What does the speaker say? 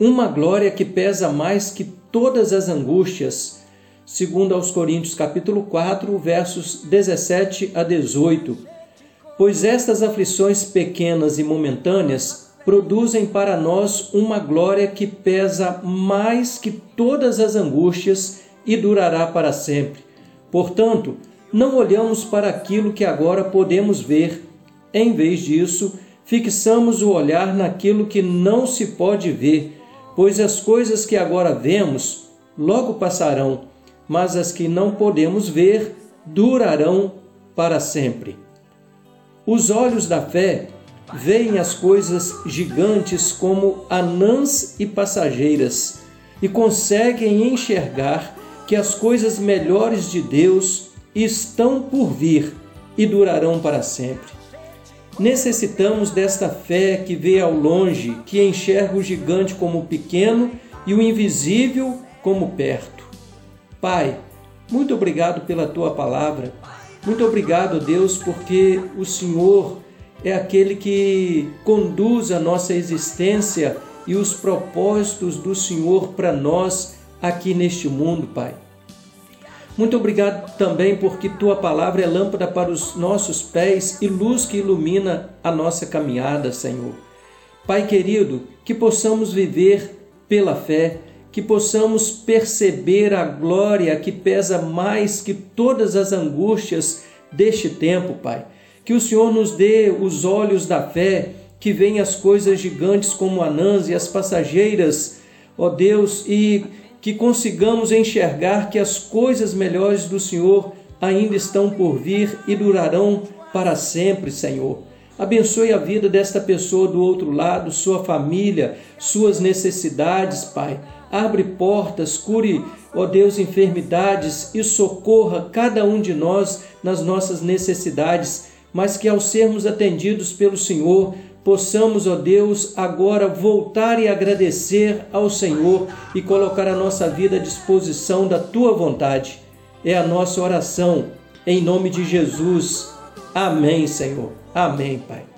Uma glória que pesa mais que todas as angústias, segundo aos Coríntios capítulo 4, versos 17 a 18. Pois estas aflições pequenas e momentâneas produzem para nós uma glória que pesa mais que todas as angústias e durará para sempre. Portanto, não olhamos para aquilo que agora podemos ver. Em vez disso, fixamos o olhar naquilo que não se pode ver, pois as coisas que agora vemos logo passarão, mas as que não podemos ver durarão para sempre. Os olhos da fé veem as coisas gigantes como anãs e passageiras e conseguem enxergar que as coisas melhores de Deus estão por vir e durarão para sempre. Necessitamos desta fé que vê ao longe, que enxerga o gigante como pequeno e o invisível como perto. Pai, muito obrigado pela tua palavra. Muito obrigado, Deus, porque o Senhor é aquele que conduz a nossa existência e os propósitos do Senhor para nós aqui neste mundo, Pai. Muito obrigado também porque tua palavra é lâmpada para os nossos pés e luz que ilumina a nossa caminhada, Senhor. Pai querido, que possamos viver pela fé, que possamos perceber a glória que pesa mais que todas as angústias deste tempo, Pai. Que o Senhor nos dê os olhos da fé, que veem as coisas gigantes como anãs e as passageiras, ó Deus, e que consigamos enxergar que as coisas melhores do Senhor ainda estão por vir e durarão para sempre, Senhor. Abençoe a vida desta pessoa do outro lado, sua família, suas necessidades, Pai. Abre portas, cure, ó Deus, enfermidades e socorra cada um de nós nas nossas necessidades, mas que ao sermos atendidos pelo Senhor, possamos, ó Deus, agora voltar e agradecer ao Senhor e colocar a nossa vida à disposição da tua vontade. É a nossa oração, em nome de Jesus. Amém, Senhor. Amém, Pai.